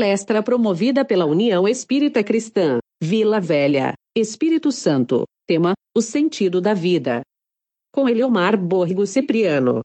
Palestra promovida pela União Espírita Cristã, Vila Velha, Espírito Santo. Tema: O sentido da vida. Com Eliomar Borgo Cipriano.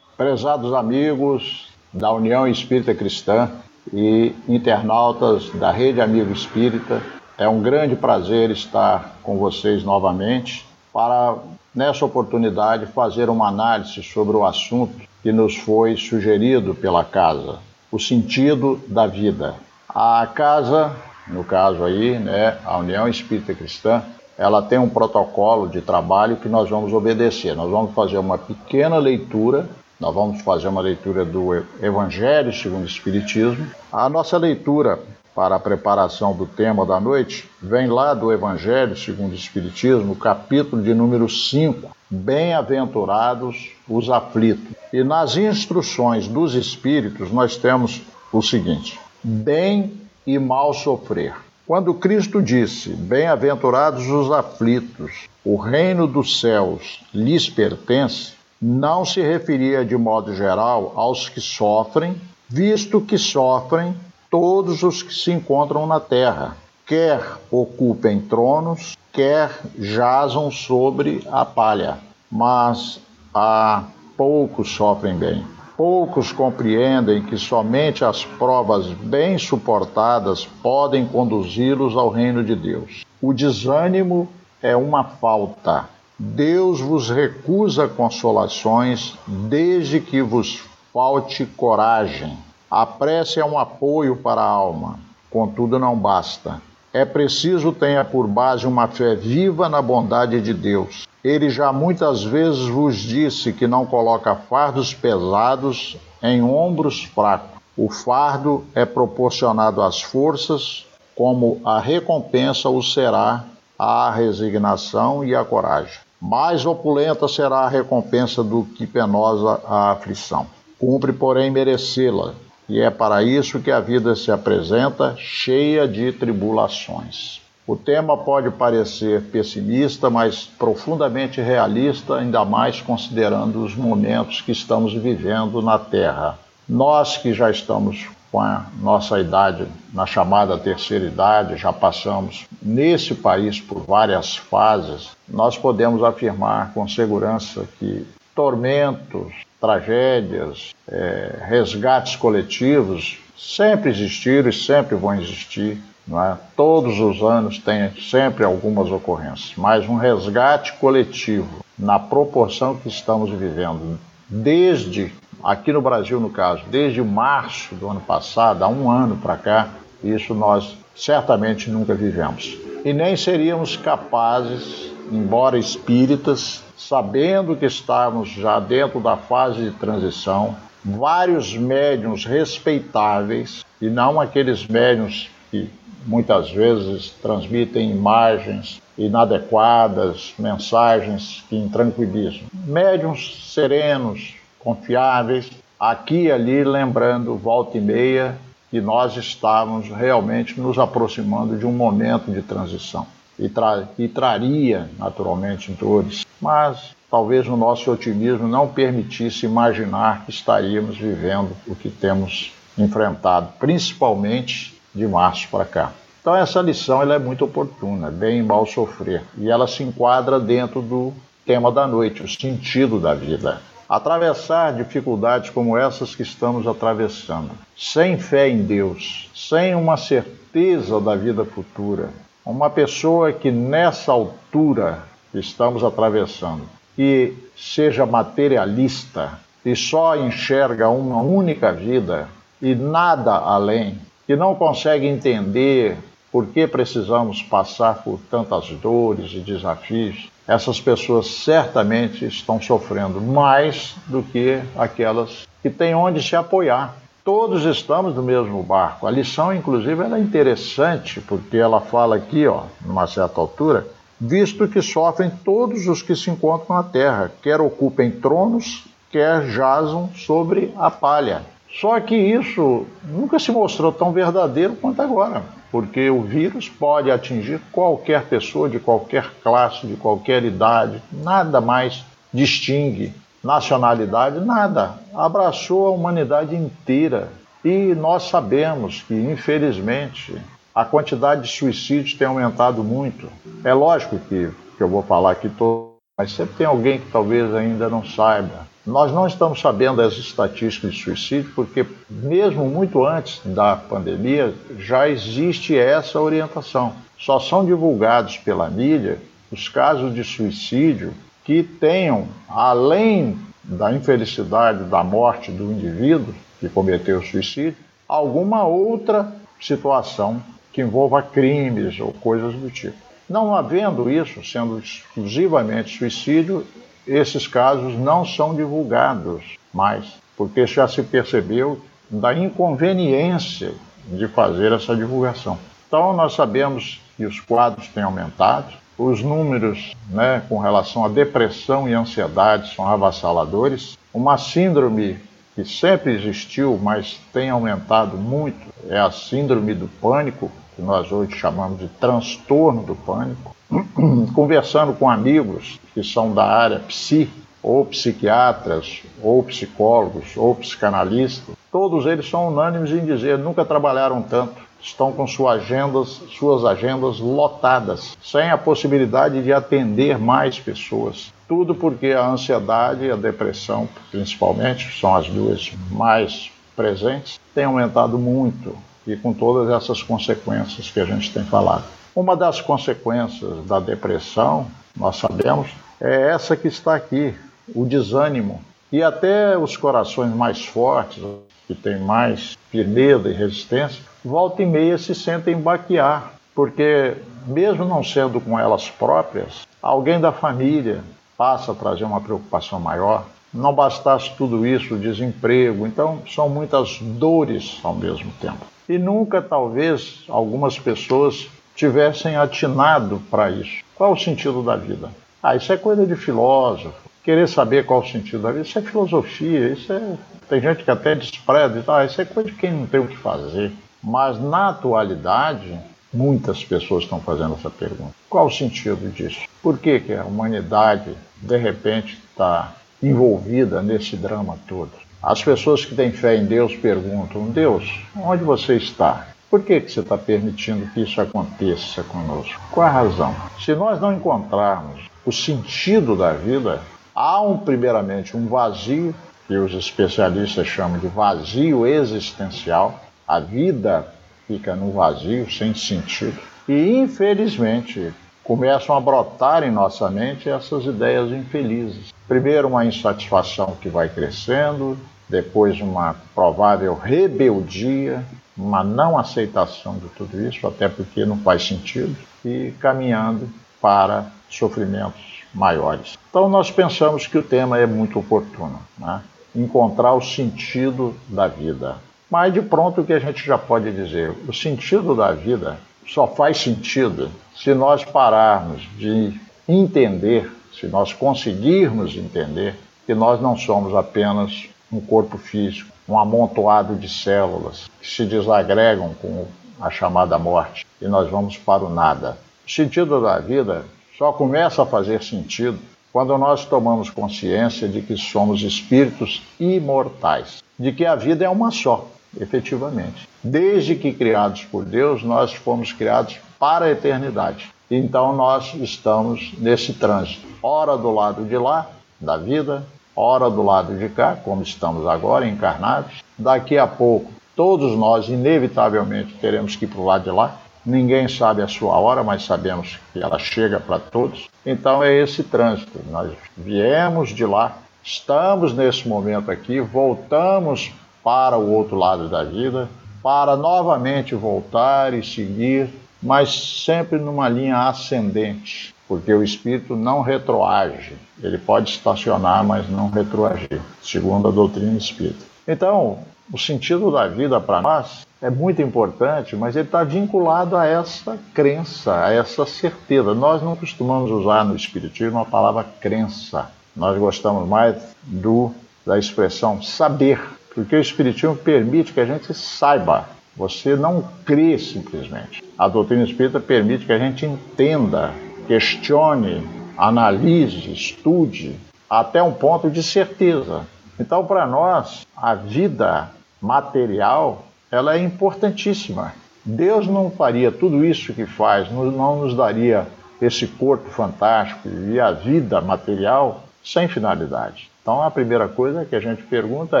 Prezados amigos da União Espírita Cristã e internautas da Rede Amigo Espírita, é um grande prazer estar com vocês novamente para, nessa oportunidade, fazer uma análise sobre o assunto que nos foi sugerido pela casa, o sentido da vida. A casa, no caso aí, né, a União Espírita Cristã, ela tem um protocolo de trabalho que nós vamos obedecer. Nós vamos fazer uma pequena leitura, nós vamos fazer uma leitura do Evangelho segundo o Espiritismo. A nossa leitura para a preparação do tema da noite vem lá do Evangelho segundo o Espiritismo, capítulo de número 5, Bem-aventurados os aflitos. E nas instruções dos Espíritos nós temos o seguinte: bem e mal sofrer. Quando Cristo disse: Bem-aventurados os aflitos, o reino dos céus lhes pertence, não se referia de modo geral aos que sofrem, visto que sofrem todos os que se encontram na terra, quer ocupem tronos, quer jazam sobre a palha. Mas há poucos sofrem bem. Poucos compreendem que somente as provas bem suportadas podem conduzi-los ao reino de Deus. O desânimo é uma falta. Deus vos recusa consolações desde que vos falte coragem. A prece é um apoio para a alma, contudo não basta. É preciso tenha por base uma fé viva na bondade de Deus. Ele já muitas vezes vos disse que não coloca fardos pesados em ombros fracos. O fardo é proporcionado às forças, como a recompensa o será a resignação e a coragem. Mais opulenta será a recompensa do que penosa a aflição. Cumpre, porém, merecê-la, e é para isso que a vida se apresenta cheia de tribulações. O tema pode parecer pessimista, mas profundamente realista, ainda mais considerando os momentos que estamos vivendo na Terra. Nós que já estamos com a nossa idade, na chamada terceira idade, já passamos nesse país por várias fases, nós podemos afirmar com segurança que tormentos, tragédias, é, resgates coletivos sempre existiram e sempre vão existir. É? Todos os anos tem sempre algumas ocorrências, mas um resgate coletivo na proporção que estamos vivendo, desde aqui no Brasil, no caso, desde março do ano passado, há um ano para cá, isso nós certamente nunca vivemos. E nem seríamos capazes, embora espíritas, sabendo que estávamos já dentro da fase de transição, vários médiums respeitáveis, e não aqueles médiums que muitas vezes transmitem imagens inadequadas, mensagens que intranquilizam. Médiums serenos, confiáveis, aqui e ali lembrando volta e meia que nós estávamos realmente nos aproximando de um momento de transição e, tra e traria naturalmente dores, mas talvez o nosso otimismo não permitisse imaginar que estaríamos vivendo o que temos enfrentado, principalmente de março para cá. Então essa lição ela é muito oportuna, bem e mal sofrer, e ela se enquadra dentro do tema da noite, o sentido da vida. Atravessar dificuldades como essas que estamos atravessando, sem fé em Deus, sem uma certeza da vida futura, uma pessoa que nessa altura que estamos atravessando e seja materialista e só enxerga uma única vida e nada além, que não consegue entender por que precisamos passar por tantas dores e desafios, essas pessoas certamente estão sofrendo mais do que aquelas que têm onde se apoiar. Todos estamos no mesmo barco. A lição, inclusive, é interessante, porque ela fala aqui, ó, numa certa altura, visto que sofrem todos os que se encontram na terra, quer ocupem tronos, quer jazam sobre a palha. Só que isso nunca se mostrou tão verdadeiro quanto agora porque o vírus pode atingir qualquer pessoa de qualquer classe, de qualquer idade, nada mais distingue nacionalidade, nada. Abraçou a humanidade inteira. E nós sabemos que, infelizmente, a quantidade de suicídios tem aumentado muito. É lógico que, que eu vou falar aqui todo, mas sempre tem alguém que talvez ainda não saiba. Nós não estamos sabendo as estatísticas de suicídio porque, mesmo muito antes da pandemia, já existe essa orientação. Só são divulgados pela mídia os casos de suicídio que tenham, além da infelicidade da morte do indivíduo que cometeu o suicídio, alguma outra situação que envolva crimes ou coisas do tipo. Não havendo isso, sendo exclusivamente suicídio, esses casos não são divulgados mais, porque já se percebeu da inconveniência de fazer essa divulgação. Então, nós sabemos que os quadros têm aumentado, os números né, com relação à depressão e ansiedade são avassaladores. Uma síndrome que sempre existiu, mas tem aumentado muito, é a síndrome do pânico, que nós hoje chamamos de transtorno do pânico. Conversando com amigos que são da área psi, ou psiquiatras, ou psicólogos, ou psicanalistas, todos eles são unânimes em dizer nunca trabalharam tanto, estão com suas agendas, suas agendas lotadas, sem a possibilidade de atender mais pessoas. Tudo porque a ansiedade e a depressão, principalmente, são as duas mais presentes, têm aumentado muito e com todas essas consequências que a gente tem falado. Uma das consequências da depressão, nós sabemos, é essa que está aqui, o desânimo. E até os corações mais fortes, que têm mais firmeza e resistência, volta e meia se sentem baquear, porque mesmo não sendo com elas próprias, alguém da família passa a trazer uma preocupação maior. Não bastasse tudo isso, o desemprego, então são muitas dores ao mesmo tempo. E nunca, talvez, algumas pessoas tivessem atinado para isso. Qual o sentido da vida? Ah, isso é coisa de filósofo. Querer saber qual o sentido da vida, isso é filosofia, isso é. Tem gente que até despreza, ah, isso é coisa de quem não tem o que fazer. Mas na atualidade, muitas pessoas estão fazendo essa pergunta. Qual o sentido disso? Por que, que a humanidade, de repente, está envolvida nesse drama todo? As pessoas que têm fé em Deus perguntam: Deus, onde você está? Por que, que você está permitindo que isso aconteça conosco? Qual a razão? Se nós não encontrarmos o sentido da vida, há um, primeiramente um vazio, que os especialistas chamam de vazio existencial, a vida fica no vazio, sem sentido. E, infelizmente, começam a brotar em nossa mente essas ideias infelizes. Primeiro, uma insatisfação que vai crescendo, depois, uma provável rebeldia, uma não aceitação de tudo isso, até porque não faz sentido, e caminhando para sofrimentos maiores. Então, nós pensamos que o tema é muito oportuno né? encontrar o sentido da vida. Mas de pronto o que a gente já pode dizer? O sentido da vida só faz sentido se nós pararmos de entender, se nós conseguirmos entender que nós não somos apenas um corpo físico, um amontoado de células que se desagregam com a chamada morte e nós vamos para o nada. O sentido da vida só começa a fazer sentido quando nós tomamos consciência de que somos espíritos imortais, de que a vida é uma só efetivamente. Desde que criados por Deus, nós fomos criados para a eternidade. Então nós estamos nesse trânsito, ora do lado de lá, da vida, ora do lado de cá, como estamos agora, encarnados. Daqui a pouco, todos nós, inevitavelmente, teremos que ir para o lado de lá. Ninguém sabe a sua hora, mas sabemos que ela chega para todos. Então é esse trânsito. Nós viemos de lá, estamos nesse momento aqui, voltamos para o outro lado da vida, para novamente voltar e seguir, mas sempre numa linha ascendente, porque o espírito não retroage. Ele pode estacionar, mas não retroagir, segundo a doutrina espírita. Então, o sentido da vida para nós é muito importante, mas ele está vinculado a essa crença, a essa certeza. Nós não costumamos usar no Espiritismo a palavra crença. Nós gostamos mais do, da expressão saber. Porque o Espiritismo permite que a gente saiba. Você não crê simplesmente. A doutrina espírita permite que a gente entenda, questione, analise, estude, até um ponto de certeza. Então, para nós, a vida material, ela é importantíssima. Deus não faria tudo isso que faz, não nos daria esse corpo fantástico e a vida material sem finalidade. Então a primeira coisa que a gente pergunta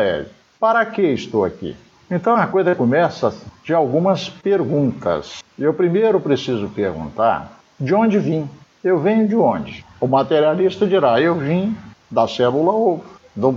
é: para que estou aqui? Então a coisa começa de algumas perguntas. Eu primeiro preciso perguntar de onde vim. Eu venho de onde? O materialista dirá: eu vim da célula ovo, do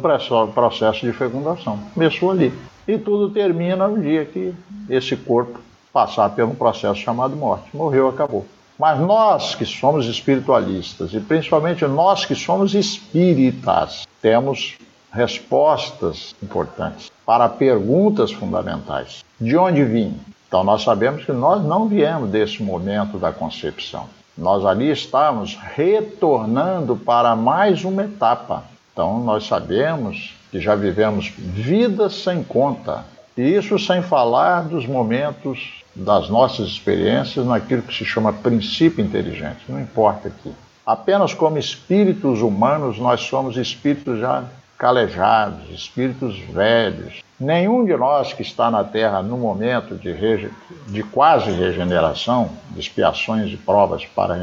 processo de fecundação. Começou ali. E tudo termina no dia que esse corpo passar pelo processo chamado morte. Morreu, acabou. Mas nós que somos espiritualistas, e principalmente nós que somos espíritas, temos respostas importantes para perguntas fundamentais. De onde vim? Então nós sabemos que nós não viemos desse momento da concepção. Nós ali estamos retornando para mais uma etapa. Então nós sabemos que já vivemos vidas sem conta. E isso sem falar dos momentos das nossas experiências naquilo que se chama princípio inteligente. Não importa aqui. Apenas como espíritos humanos, nós somos espíritos já calejados, espíritos velhos. Nenhum de nós que está na Terra no momento de, de quase regeneração, de expiações e provas para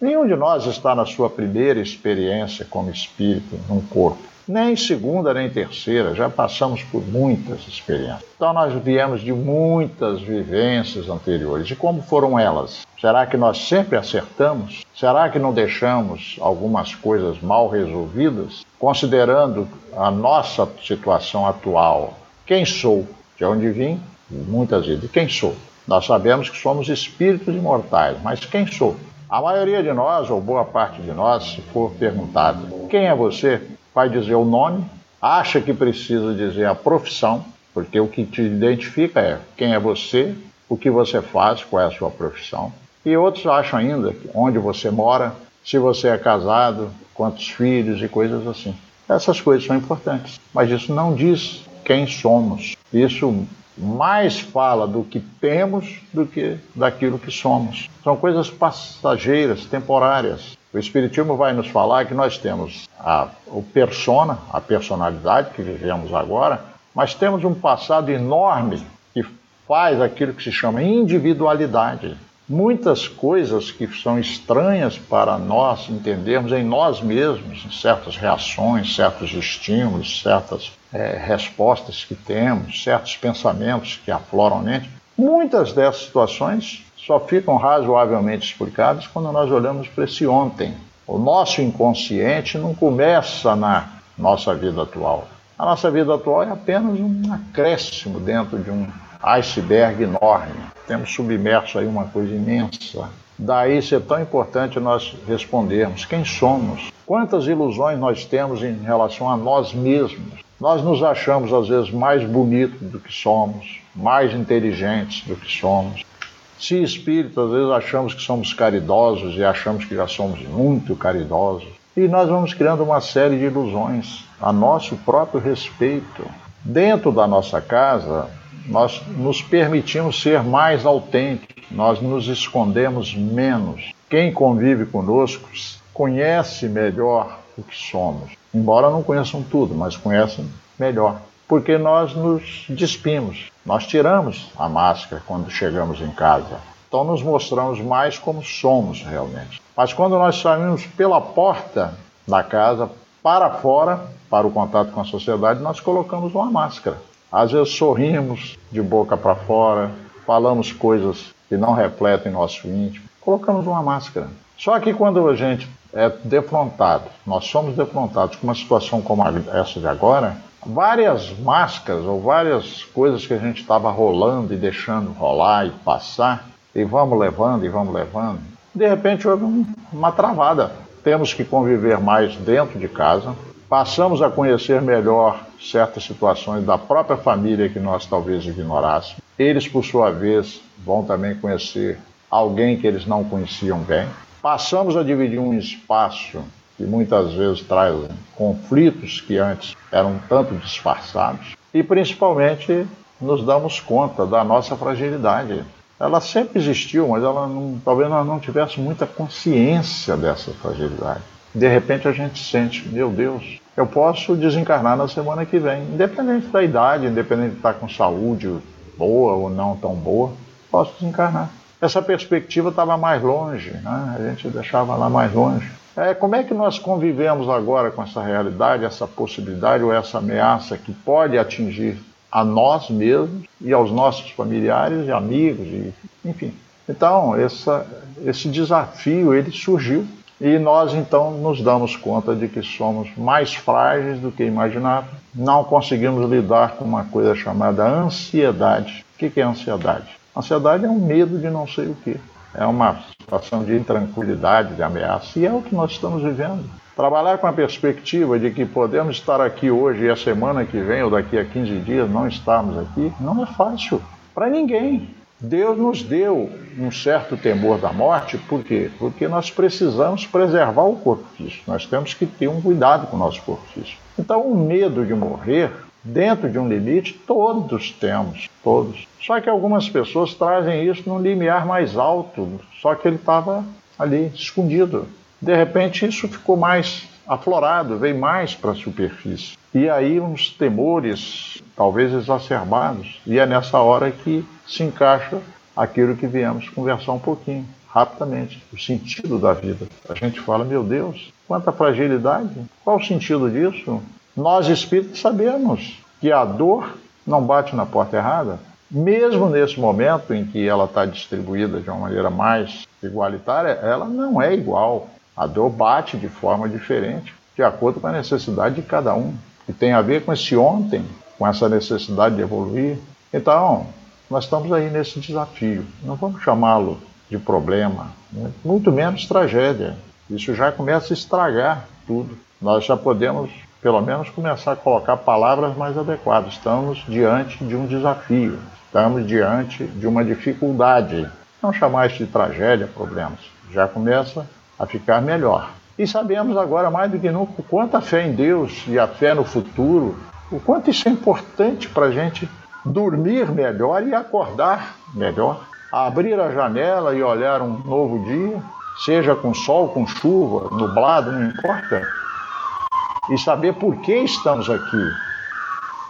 nenhum de nós está na sua primeira experiência como espírito num corpo nem segunda nem terceira, já passamos por muitas experiências. Então nós viemos de muitas vivências anteriores. E como foram elas? Será que nós sempre acertamos? Será que não deixamos algumas coisas mal resolvidas? Considerando a nossa situação atual, quem sou? De onde vim? Muitas vezes. Quem sou? Nós sabemos que somos espíritos imortais, mas quem sou? A maioria de nós, ou boa parte de nós, se for perguntado, quem é você? vai dizer o nome, acha que precisa dizer a profissão, porque o que te identifica é quem é você, o que você faz, qual é a sua profissão. E outros acham ainda onde você mora, se você é casado, quantos filhos e coisas assim. Essas coisas são importantes, mas isso não diz quem somos. Isso mais fala do que temos do que daquilo que somos. São coisas passageiras, temporárias. O Espiritismo vai nos falar que nós temos a, o persona, a personalidade que vivemos agora, mas temos um passado enorme que faz aquilo que se chama individualidade. Muitas coisas que são estranhas para nós entendermos em nós mesmos, certas reações, certos estímulos, certas é, respostas que temos, certos pensamentos que afloram a mente. Muitas dessas situações só ficam razoavelmente explicados quando nós olhamos para esse ontem. O nosso inconsciente não começa na nossa vida atual. A nossa vida atual é apenas um acréscimo dentro de um iceberg enorme. Temos submerso aí uma coisa imensa. Daí ser tão importante nós respondermos quem somos, quantas ilusões nós temos em relação a nós mesmos. Nós nos achamos às vezes mais bonitos do que somos, mais inteligentes do que somos, se espírito, às vezes achamos que somos caridosos e achamos que já somos muito caridosos. E nós vamos criando uma série de ilusões a nosso próprio respeito. Dentro da nossa casa, nós nos permitimos ser mais autênticos, nós nos escondemos menos. Quem convive conosco conhece melhor o que somos. Embora não conheçam tudo, mas conhecem melhor porque nós nos despimos, nós tiramos a máscara quando chegamos em casa. Então nos mostramos mais como somos realmente. Mas quando nós saímos pela porta da casa para fora, para o contato com a sociedade, nós colocamos uma máscara. Às vezes sorrimos de boca para fora, falamos coisas que não refletem nosso íntimo, colocamos uma máscara. Só que quando a gente é defrontado, nós somos defrontados com uma situação como essa de agora, várias máscaras ou várias coisas que a gente estava rolando e deixando rolar e passar, e vamos levando e vamos levando. De repente houve uma travada. Temos que conviver mais dentro de casa, passamos a conhecer melhor certas situações da própria família que nós talvez ignorássemos. Eles, por sua vez, vão também conhecer alguém que eles não conheciam bem. Passamos a dividir um espaço que muitas vezes trazem conflitos que antes eram tanto disfarçados, e principalmente nos damos conta da nossa fragilidade. Ela sempre existiu, mas ela não, talvez nós não tivéssemos muita consciência dessa fragilidade. De repente a gente sente, meu Deus, eu posso desencarnar na semana que vem, independente da idade, independente de estar com saúde boa ou não tão boa, posso desencarnar. Essa perspectiva estava mais longe, né? a gente deixava lá mais longe. É, como é que nós convivemos agora com essa realidade, essa possibilidade ou essa ameaça que pode atingir a nós mesmos e aos nossos familiares e amigos, e, enfim. Então, essa, esse desafio ele surgiu e nós então nos damos conta de que somos mais frágeis do que imaginávamos. Não conseguimos lidar com uma coisa chamada ansiedade. O que é ansiedade? Ansiedade é um medo de não sei o que. É uma situação de intranquilidade, de ameaça. E é o que nós estamos vivendo. Trabalhar com a perspectiva de que podemos estar aqui hoje e a semana que vem ou daqui a 15 dias não estarmos aqui, não é fácil para ninguém. Deus nos deu um certo temor da morte, por quê? Porque nós precisamos preservar o corpo físico, nós temos que ter um cuidado com o nosso corpo físico. Então, o medo de morrer, dentro de um limite, todos temos, todos. Só que algumas pessoas trazem isso num limiar mais alto, só que ele estava ali, escondido. De repente, isso ficou mais aflorado, veio mais para a superfície. E aí, uns temores, talvez exacerbados, e é nessa hora que se encaixa aquilo que viemos conversar um pouquinho, rapidamente, o sentido da vida. A gente fala, meu Deus, quanta fragilidade, qual o sentido disso? Nós espíritos sabemos que a dor não bate na porta errada, mesmo nesse momento em que ela está distribuída de uma maneira mais igualitária, ela não é igual. A dor bate de forma diferente, de acordo com a necessidade de cada um, e tem a ver com esse ontem, com essa necessidade de evoluir. Então, nós estamos aí nesse desafio. Não vamos chamá-lo de problema, né? muito menos tragédia. Isso já começa a estragar tudo. Nós já podemos, pelo menos, começar a colocar palavras mais adequadas. Estamos diante de um desafio, estamos diante de uma dificuldade. Não chamar isso de tragédia, problemas. Já começa a ficar melhor. E sabemos agora mais do que nunca o quanto a fé em Deus e a fé no futuro, o quanto isso é importante para a gente dormir melhor e acordar melhor, abrir a janela e olhar um novo dia, seja com sol, com chuva, nublado, não importa, e saber por que estamos aqui.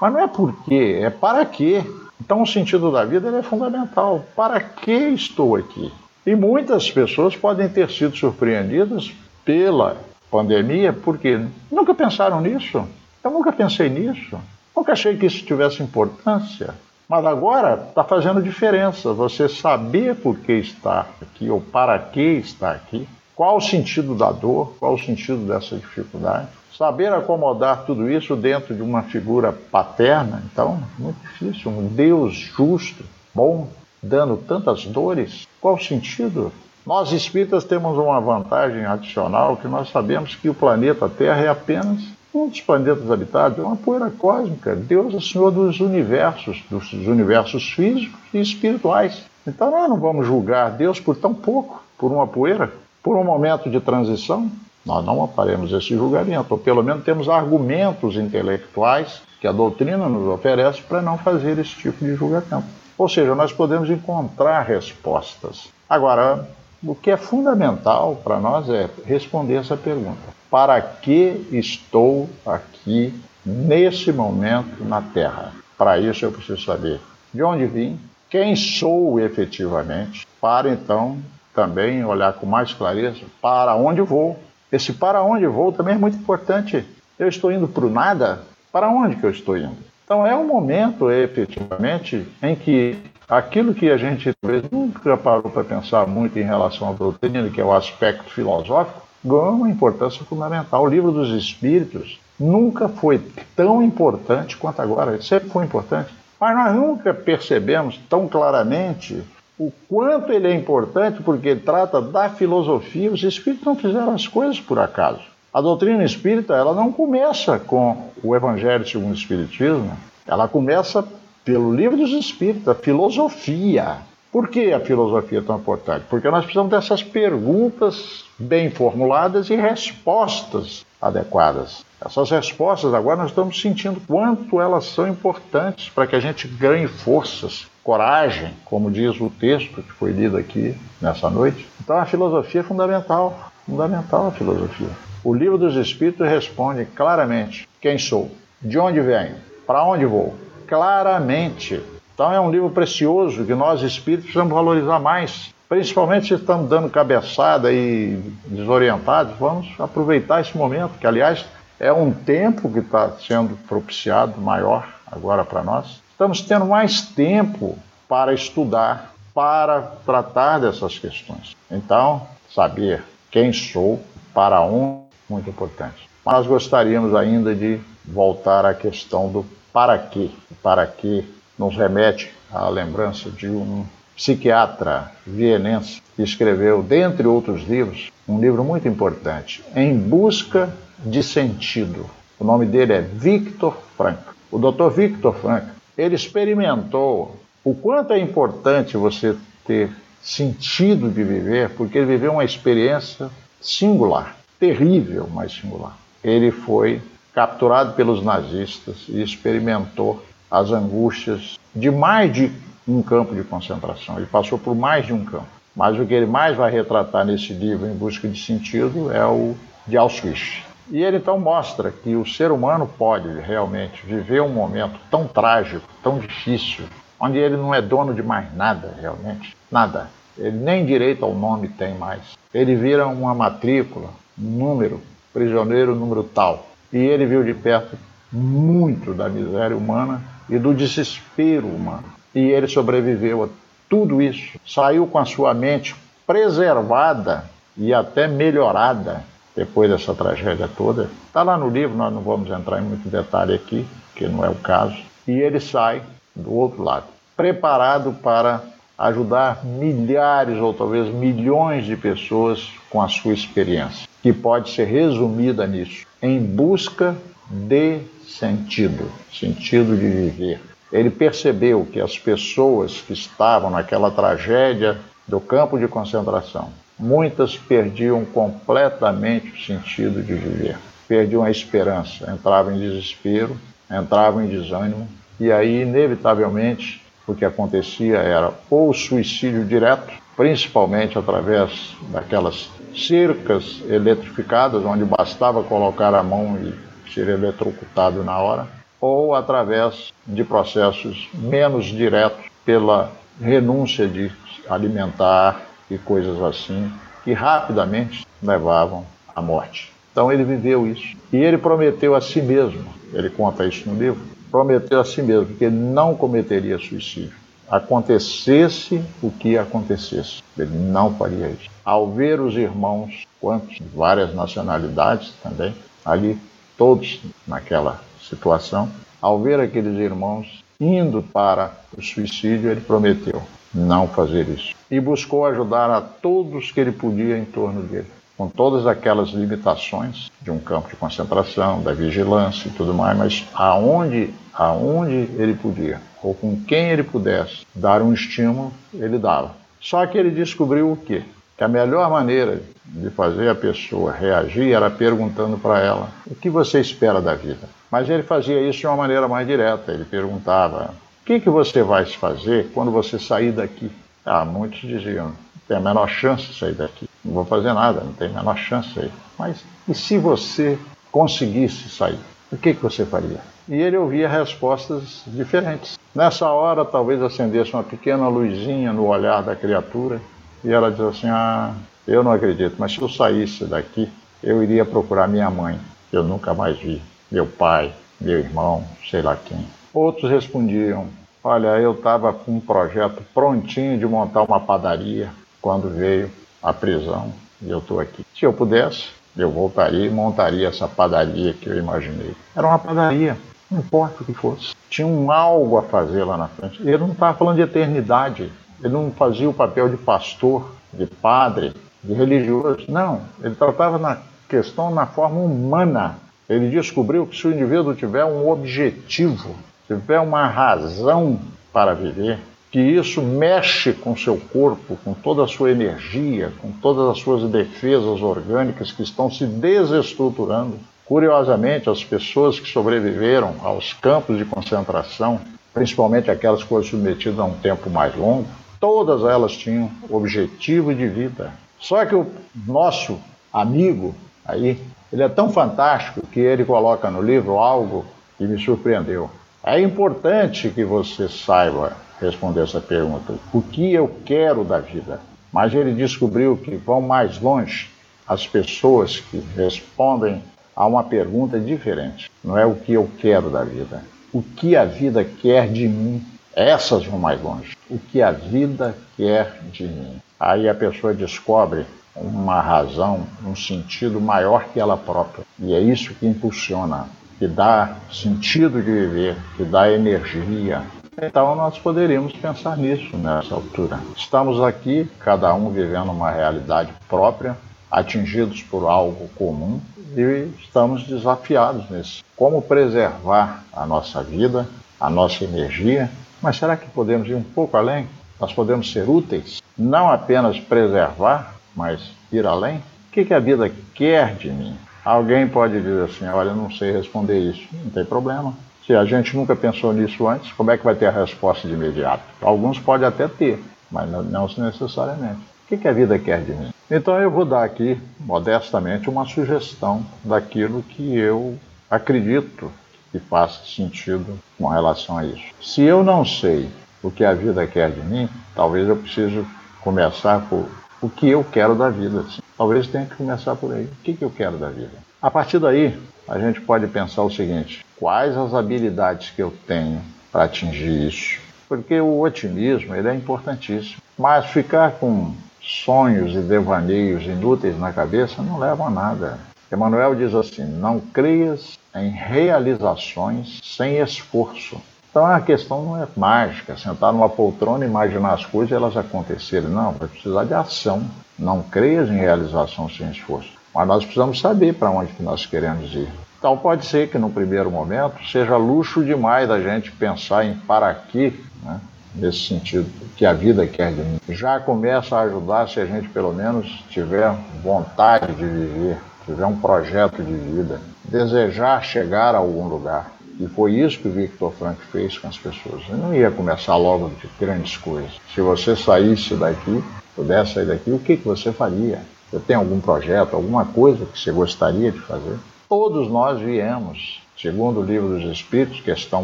Mas não é por quê, é para quê. Então o sentido da vida é fundamental. Para que estou aqui? E muitas pessoas podem ter sido surpreendidas pela pandemia porque nunca pensaram nisso. Eu nunca pensei nisso. Nunca achei que isso tivesse importância, mas agora está fazendo diferença. Você saber por que está aqui ou para que está aqui, qual o sentido da dor, qual o sentido dessa dificuldade. Saber acomodar tudo isso dentro de uma figura paterna, então, muito difícil. Um Deus justo, bom, dando tantas dores, qual sentido? Nós espíritas temos uma vantagem adicional que nós sabemos que o planeta Terra é apenas um dos planetas habitados é uma poeira cósmica. Deus é o Senhor dos universos, dos universos físicos e espirituais. Então nós não vamos julgar Deus por tão pouco, por uma poeira, por um momento de transição. Nós não faremos esse julgamento, ou pelo menos temos argumentos intelectuais que a doutrina nos oferece para não fazer esse tipo de julgamento. Ou seja, nós podemos encontrar respostas. Agora, o que é fundamental para nós é responder essa pergunta: para que estou aqui nesse momento na Terra? Para isso eu preciso saber de onde vim, quem sou efetivamente, para então também olhar com mais clareza para onde vou. Esse para onde vou também é muito importante. Eu estou indo para o nada? Para onde que eu estou indo? Então é um momento efetivamente em que aquilo que a gente talvez nunca parou para pensar muito em relação à doutrina, que é o aspecto filosófico, ganhou uma importância fundamental. O livro dos Espíritos nunca foi tão importante quanto agora, ele sempre foi importante, mas nós nunca percebemos tão claramente o quanto ele é importante porque trata da filosofia. Os espíritos não fizeram as coisas por acaso. A doutrina espírita ela não começa com o Evangelho segundo o Espiritismo, ela começa pelo livro dos Espíritos, a filosofia. Por que a filosofia é tão importante? Porque nós precisamos dessas perguntas bem formuladas e respostas adequadas. Essas respostas agora nós estamos sentindo quanto elas são importantes para que a gente ganhe forças, coragem, como diz o texto que foi lido aqui nessa noite. Então a filosofia é fundamental, fundamental a filosofia. O livro dos Espíritos responde claramente: quem sou, de onde venho, para onde vou, claramente. Então é um livro precioso que nós espíritos precisamos valorizar mais. Principalmente se estamos dando cabeçada e desorientados, vamos aproveitar esse momento, que aliás é um tempo que está sendo propiciado maior agora para nós. Estamos tendo mais tempo para estudar, para tratar dessas questões. Então, saber quem sou, para onde, muito importante. Mas gostaríamos ainda de voltar à questão do para quê. Para quê nos remete à lembrança de um psiquiatra vienense que escreveu, dentre outros livros, um livro muito importante, Em Busca de Sentido. O nome dele é Victor Frankl. O Dr. Victor Frankl, ele experimentou o quanto é importante você ter sentido de viver, porque ele viveu uma experiência singular, terrível, mas singular. Ele foi capturado pelos nazistas e experimentou as angústias de mais de um campo de concentração. Ele passou por mais de um campo. Mas o que ele mais vai retratar nesse livro, Em Busca de Sentido, é o de Auschwitz. E ele então mostra que o ser humano pode realmente viver um momento tão trágico, tão difícil, onde ele não é dono de mais nada, realmente, nada. Ele nem direito ao nome tem mais. Ele vira uma matrícula, um número, prisioneiro número tal. E ele viu de perto muito da miséria humana e do desespero humano. E ele sobreviveu a tudo isso. Saiu com a sua mente preservada e até melhorada depois dessa tragédia toda. Está lá no livro, nós não vamos entrar em muito detalhe aqui, que não é o caso. E ele sai do outro lado, preparado para ajudar milhares ou talvez milhões de pessoas com a sua experiência, que pode ser resumida nisso: em busca de sentido, sentido de viver. Ele percebeu que as pessoas que estavam naquela tragédia do campo de concentração, muitas perdiam completamente o sentido de viver, perdiam a esperança, entravam em desespero, entravam em desânimo, e aí, inevitavelmente, o que acontecia era ou suicídio direto, principalmente através daquelas cercas eletrificadas, onde bastava colocar a mão e ser eletrocutado na hora, ou através de processos menos diretos, pela renúncia de alimentar e coisas assim, que rapidamente levavam à morte. Então ele viveu isso. E ele prometeu a si mesmo, ele conta isso no livro, prometeu a si mesmo que ele não cometeria suicídio. Acontecesse o que acontecesse, ele não faria isso. Ao ver os irmãos, quantos, várias nacionalidades também, ali, todos naquela situação, ao ver aqueles irmãos indo para o suicídio, ele prometeu não fazer isso. E buscou ajudar a todos que ele podia em torno dele com todas aquelas limitações de um campo de concentração, da vigilância e tudo mais, mas aonde, aonde ele podia, ou com quem ele pudesse dar um estímulo, ele dava. Só que ele descobriu o quê? Que a melhor maneira de fazer a pessoa reagir era perguntando para ela: o que você espera da vida? Mas ele fazia isso de uma maneira mais direta. Ele perguntava: o que, que você vai fazer quando você sair daqui? Ah, muitos diziam: tem a menor chance de sair daqui. Não vou fazer nada, não tem a menor chance aí. Mas e se você conseguisse sair? O que, que você faria? E ele ouvia respostas diferentes. Nessa hora, talvez acendesse uma pequena luzinha no olhar da criatura e ela diz assim: Ah, eu não acredito, mas se eu saísse daqui, eu iria procurar minha mãe, que eu nunca mais vi, meu pai, meu irmão, sei lá quem. Outros respondiam: Olha, eu estava com um projeto prontinho de montar uma padaria quando veio a prisão e eu estou aqui. Se eu pudesse, eu voltaria e montaria essa padaria que eu imaginei. Era uma padaria, não importa o que fosse. Tinha um algo a fazer lá na frente. Ele não estava falando de eternidade. Ele não fazia o papel de pastor, de padre, de religioso. Não. Ele tratava na questão na forma humana. Ele descobriu que se o indivíduo tiver um objetivo, tiver uma razão para viver, que isso mexe com seu corpo, com toda a sua energia, com todas as suas defesas orgânicas que estão se desestruturando. Curiosamente, as pessoas que sobreviveram aos campos de concentração, principalmente aquelas que foram submetidas a um tempo mais longo, todas elas tinham objetivo de vida. Só que o nosso amigo aí, Ele é tão fantástico que ele coloca no livro algo que me surpreendeu. É importante que você saiba responder essa pergunta: o que eu quero da vida? Mas ele descobriu que vão mais longe as pessoas que respondem a uma pergunta diferente. Não é o que eu quero da vida, o que a vida quer de mim. Essas vão mais longe. O que a vida quer de mim. Aí a pessoa descobre uma razão, um sentido maior que ela própria. E é isso que impulsiona, que dá sentido de viver, que dá energia. Então nós poderíamos pensar nisso nessa altura. Estamos aqui, cada um vivendo uma realidade própria, atingidos por algo comum e estamos desafiados nisso. Como preservar a nossa vida, a nossa energia, mas será que podemos ir um pouco além? Nós podemos ser úteis, não apenas preservar, mas ir além? O que, que a vida quer de mim? Alguém pode dizer assim: olha, não sei responder isso. Não tem problema. Se a gente nunca pensou nisso antes, como é que vai ter a resposta de imediato? Alguns podem até ter, mas não necessariamente. O que, que a vida quer de mim? Então eu vou dar aqui, modestamente, uma sugestão daquilo que eu acredito que faça sentido com relação a isso. Se eu não sei o que a vida quer de mim, talvez eu precise começar por o que eu quero da vida. Assim. Talvez tenha que começar por aí. O que, que eu quero da vida? A partir daí, a gente pode pensar o seguinte: quais as habilidades que eu tenho para atingir isso? Porque o otimismo ele é importantíssimo, mas ficar com sonhos e devaneios inúteis na cabeça não levam a nada. Emmanuel diz assim: não creias em realizações sem esforço. Então a questão não é mágica, sentar numa poltrona e imaginar as coisas e elas acontecerem. Não, vai precisar de ação. Não creias em realização sem esforço. Mas nós precisamos saber para onde que nós queremos ir. Então pode ser que no primeiro momento seja luxo demais da gente pensar em para quê, né? nesse sentido, que a vida quer de mim. Já começa a ajudar se a gente pelo menos tiver vontade de viver, tiver um projeto de vida, desejar chegar a algum lugar. E foi isso que o Victor Frank fez com as pessoas. Não ia começar logo de grandes coisas. Se você saísse daqui, pudesse sair daqui, o que, que você faria? Você tem algum projeto, alguma coisa que você gostaria de fazer? Todos nós viemos, segundo o livro dos Espíritos, questão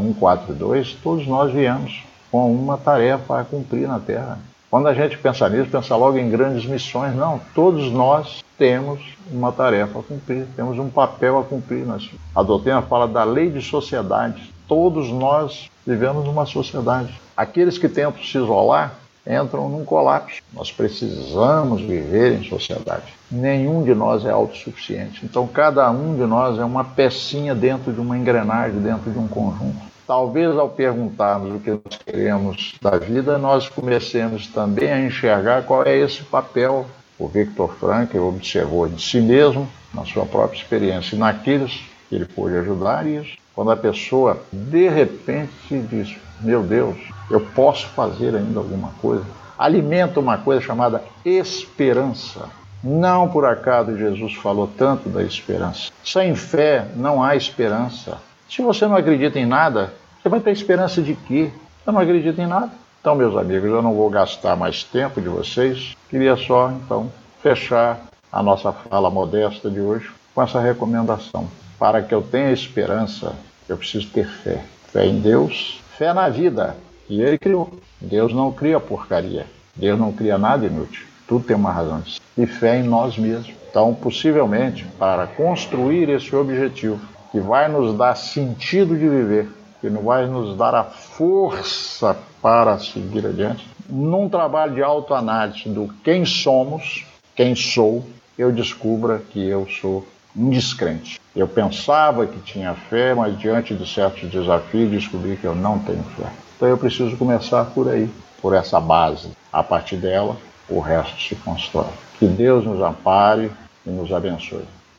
142, todos nós viemos com uma tarefa a cumprir na Terra. Quando a gente pensa nisso, pensa logo em grandes missões. Não, todos nós temos uma tarefa a cumprir, temos um papel a cumprir. A doutrina fala da lei de sociedade. Todos nós vivemos numa sociedade. Aqueles que tentam se isolar entram num colapso. Nós precisamos viver em sociedade. Nenhum de nós é autossuficiente. Então, cada um de nós é uma pecinha dentro de uma engrenagem, dentro de um conjunto. Talvez ao perguntarmos o que nós queremos da vida, nós comecemos também a enxergar qual é esse papel. O Victor Frankl observou em si mesmo, na sua própria experiência, e naqueles que ele pôde ajudar isso. Quando a pessoa de repente diz: Meu Deus, eu posso fazer ainda alguma coisa. Alimenta uma coisa chamada esperança. Não por acaso Jesus falou tanto da esperança. Sem fé não há esperança. Se você não acredita em nada, você vai ter esperança de quê? Eu não acredito em nada. Então, meus amigos, eu não vou gastar mais tempo de vocês. Queria só, então, fechar a nossa fala modesta de hoje com essa recomendação. Para que eu tenha esperança, eu preciso ter fé. Fé em Deus, fé na vida. E Ele criou. Deus não cria porcaria. Deus não cria nada inútil. Tudo tem uma razão. E fé em nós mesmos. Então, possivelmente, para construir esse objetivo, que vai nos dar sentido de viver, que vai nos dar a força para seguir adiante. Num trabalho de autoanálise do quem somos, quem sou, eu descubra que eu sou um descrente. Eu pensava que tinha fé, mas diante de certos desafios descobri que eu não tenho fé. Então eu preciso começar por aí, por essa base. A partir dela, o resto se constrói. Que Deus nos ampare e nos abençoe.